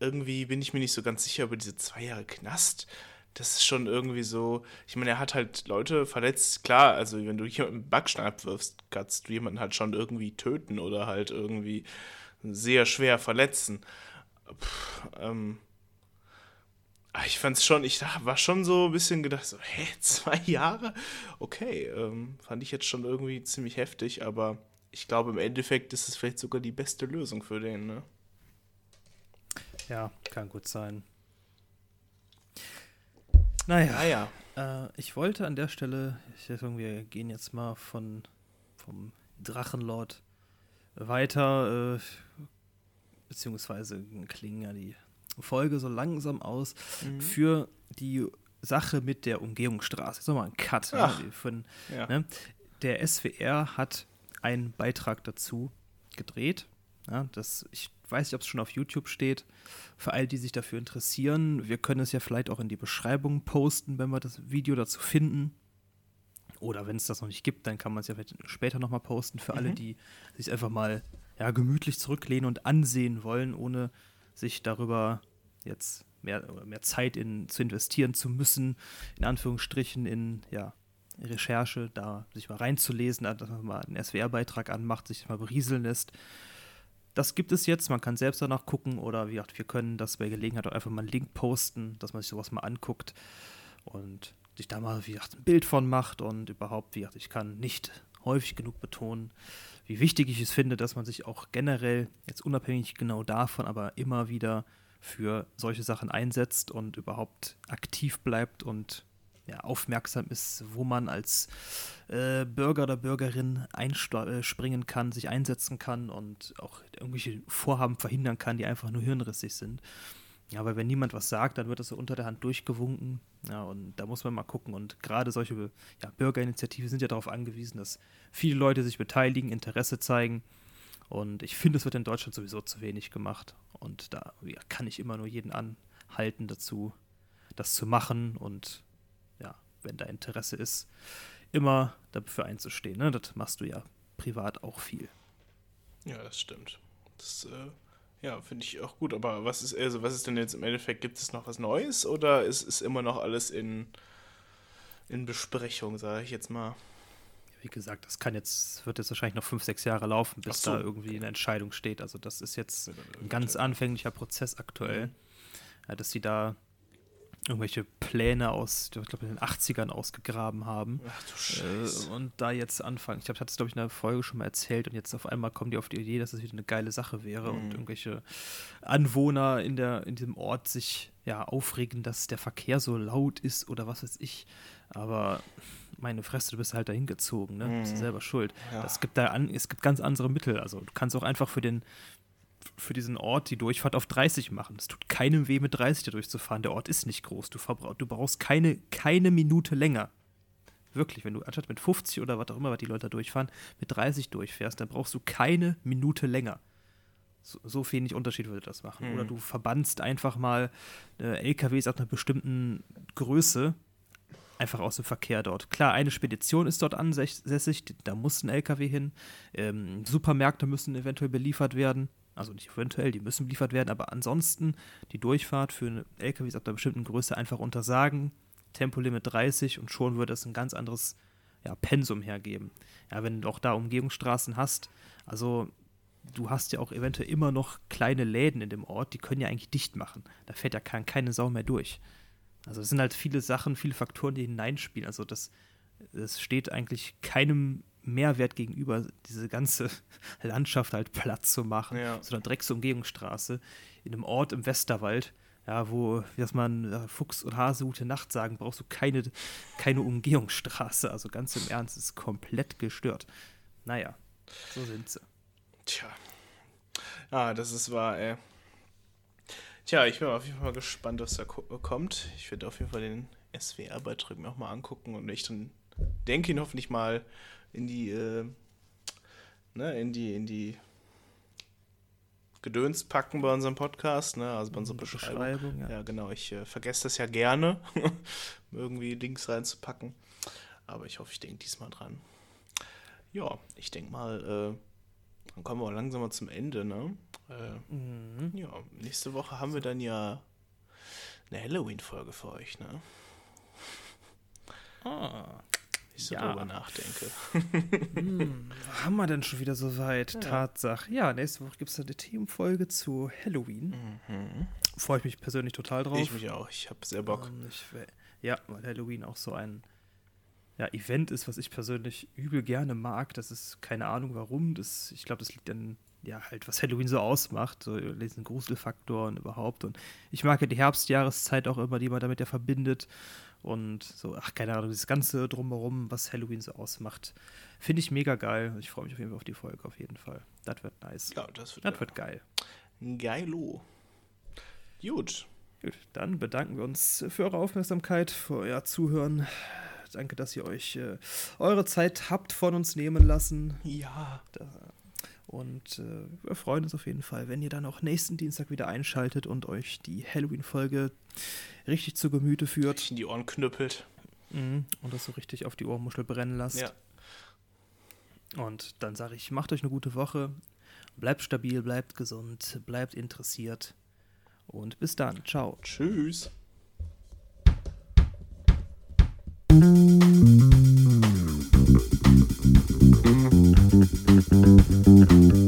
irgendwie bin ich mir nicht so ganz sicher über diese zwei Jahre Knast. Das ist schon irgendwie so, ich meine, er hat halt Leute verletzt, klar, also wenn du jemanden Backstein abwirfst, kannst du jemanden halt schon irgendwie töten oder halt irgendwie sehr schwer verletzen. Puh, ähm, ich fand es schon, ich war schon so ein bisschen gedacht, so, hä, zwei Jahre? Okay, ähm, fand ich jetzt schon irgendwie ziemlich heftig, aber ich glaube, im Endeffekt ist es vielleicht sogar die beste Lösung für den, ne? Ja, kann gut sein. Naja, naja. Äh, ich wollte an der Stelle, ich sagen, wir gehen jetzt mal von vom Drachenlord weiter, äh, beziehungsweise klingen ja die Folge so langsam aus mhm. für die Sache mit der Umgehungsstraße. So mal ein Cut. Ne? Von, ja. ne? Der SWR hat einen Beitrag dazu gedreht. Ja, das, ich weiß nicht, ob es schon auf YouTube steht. Für all die sich dafür interessieren, wir können es ja vielleicht auch in die Beschreibung posten, wenn wir das Video dazu finden. Oder wenn es das noch nicht gibt, dann kann man es ja vielleicht später nochmal posten. Für mhm. alle, die sich einfach mal ja, gemütlich zurücklehnen und ansehen wollen, ohne sich darüber jetzt mehr, mehr Zeit in, zu investieren zu müssen, in Anführungsstrichen, in ja, Recherche, da sich mal reinzulesen, dass man mal einen SWR-Beitrag anmacht, sich mal berieseln lässt. Das gibt es jetzt, man kann selbst danach gucken oder wie gesagt, wir können das bei Gelegenheit auch einfach mal einen Link posten, dass man sich sowas mal anguckt und sich da mal, wie gesagt, ein Bild von macht und überhaupt, wie gesagt, ich kann nicht häufig genug betonen, wie wichtig ich es finde, dass man sich auch generell, jetzt unabhängig genau davon, aber immer wieder für solche Sachen einsetzt und überhaupt aktiv bleibt und ja, aufmerksam ist, wo man als äh, Bürger oder Bürgerin einspringen kann, sich einsetzen kann und auch irgendwelche Vorhaben verhindern kann, die einfach nur hirnrissig sind. Ja, weil wenn niemand was sagt, dann wird das so unter der Hand durchgewunken. Ja, und da muss man mal gucken. Und gerade solche ja, Bürgerinitiativen sind ja darauf angewiesen, dass viele Leute sich beteiligen, Interesse zeigen. Und ich finde, es wird in Deutschland sowieso zu wenig gemacht. Und da ja, kann ich immer nur jeden anhalten dazu, das zu machen und wenn da Interesse ist, immer dafür einzustehen. Ne? Das machst du ja privat auch viel. Ja, das stimmt. Das äh, ja, finde ich auch gut. Aber was ist, also was ist denn jetzt im Endeffekt? Gibt es noch was Neues oder ist, ist immer noch alles in, in Besprechung, sage ich jetzt mal? Wie gesagt, das kann jetzt, wird jetzt wahrscheinlich noch fünf, sechs Jahre laufen, bis so. da irgendwie eine Entscheidung steht. Also das ist jetzt ein ganz anfänglicher Prozess aktuell. Mhm. Ja, dass sie da irgendwelche Pläne aus, ich glaube, in den 80ern ausgegraben haben. Ach du Scheiße. Äh, und da jetzt anfangen. Ich glaube, ich hatte es, glaube ich, in der Folge schon mal erzählt und jetzt auf einmal kommen die auf die Idee, dass es das wieder eine geile Sache wäre mhm. und irgendwelche Anwohner in, der, in diesem Ort sich ja aufregen, dass der Verkehr so laut ist oder was weiß ich. Aber meine Fresse, du bist halt dahin gezogen, ne? Du bist mhm. selber schuld. Ja. Es gibt da an, es gibt ganz andere Mittel. Also du kannst auch einfach für den für diesen Ort die Durchfahrt auf 30 machen. Es tut keinem weh, mit 30 da durchzufahren. Der Ort ist nicht groß. Du, du brauchst keine, keine Minute länger. Wirklich, wenn du anstatt mit 50 oder was auch immer, was die Leute da durchfahren, mit 30 durchfährst, dann brauchst du keine Minute länger. So, so wenig Unterschied würde das machen. Mhm. Oder du verbannst einfach mal äh, LKWs ab einer bestimmten Größe einfach aus dem Verkehr dort. Klar, eine Spedition ist dort ansässig, da muss ein LKW hin. Ähm, Supermärkte müssen eventuell beliefert werden. Also nicht eventuell, die müssen beliefert werden, aber ansonsten die Durchfahrt für LKWs ab einer bestimmten Größe einfach untersagen. Tempolimit 30 und schon würde es ein ganz anderes ja, Pensum hergeben. Ja, wenn du auch da Umgehungsstraßen hast, also du hast ja auch eventuell immer noch kleine Läden in dem Ort, die können ja eigentlich dicht machen. Da fährt ja kein, keine Sau mehr durch. Also es sind halt viele Sachen, viele Faktoren, die hineinspielen. Also das, das steht eigentlich keinem Mehrwert gegenüber, diese ganze Landschaft halt platt zu machen. Ja. So eine Drecksumgehungsstraße in einem Ort im Westerwald, ja, wo, wie das man ja, Fuchs und Hase gute Nacht sagen, brauchst du keine, keine Umgehungsstraße. Also ganz im Ernst, ist komplett gestört. Naja, so sind sie. Tja. Ah, das ist wahr, ey. Tja, ich bin auf jeden Fall gespannt, was da kommt. Ich werde auf jeden Fall den SWR-Beitrag mir auch mal angucken und ich dann denke ihn hoffentlich mal in die, äh, ne, in die, in die Gedöns packen bei unserem Podcast, ne? Also bei unserer Beschreibung. Beschreibung ja. ja. genau. Ich äh, vergesse das ja gerne, irgendwie Links reinzupacken. Aber ich hoffe, ich denke diesmal dran. Ja, ich denke mal, Dann kommen wir auch langsam mal zum Ende, ne? Äh, Mhm. Ja, nächste Woche haben wir dann ja eine Halloween-Folge für euch, ne? Ah. Ich so Ja. darüber nachdenke. Hm, haben wir denn schon wieder soweit? Tatsache. Ja, nächste Woche gibt es eine Themenfolge zu Halloween. Freue ich mich persönlich total drauf. Mhm. Ich mich auch, ich habe sehr Bock. Ähm, ich wär- ja, weil Halloween auch so ein ja, Event ist, was ich persönlich übel gerne mag. Das ist keine Ahnung warum. Das, ich glaube, das liegt an, ja, halt, was Halloween so ausmacht, so diesen Gruselfaktor und überhaupt. Und ich mag ja die Herbstjahreszeit auch immer, die man damit ja verbindet. Und so, ach, keine Ahnung, das Ganze drumherum, was Halloween so ausmacht, finde ich mega geil. Ich freue mich auf jeden Fall auf die Folge, auf jeden Fall. Das wird nice. Ja, das wird, Das wird geil. geilo. Gut. Gut, dann bedanken wir uns für eure Aufmerksamkeit, für euer Zuhören. Danke, dass ihr euch äh, eure Zeit habt von uns nehmen lassen. Ja. Und äh, wir freuen uns auf jeden Fall, wenn ihr dann auch nächsten Dienstag wieder einschaltet und euch die Halloween-Folge richtig zu Gemüte führt Ich in die Ohren knüppelt. mhm. und das so richtig auf die Ohrmuschel brennen lasst. Ja. Und dann sage ich, macht euch eine gute Woche, bleibt stabil, bleibt gesund, bleibt interessiert und bis dann. Ciao. Tschüss. Música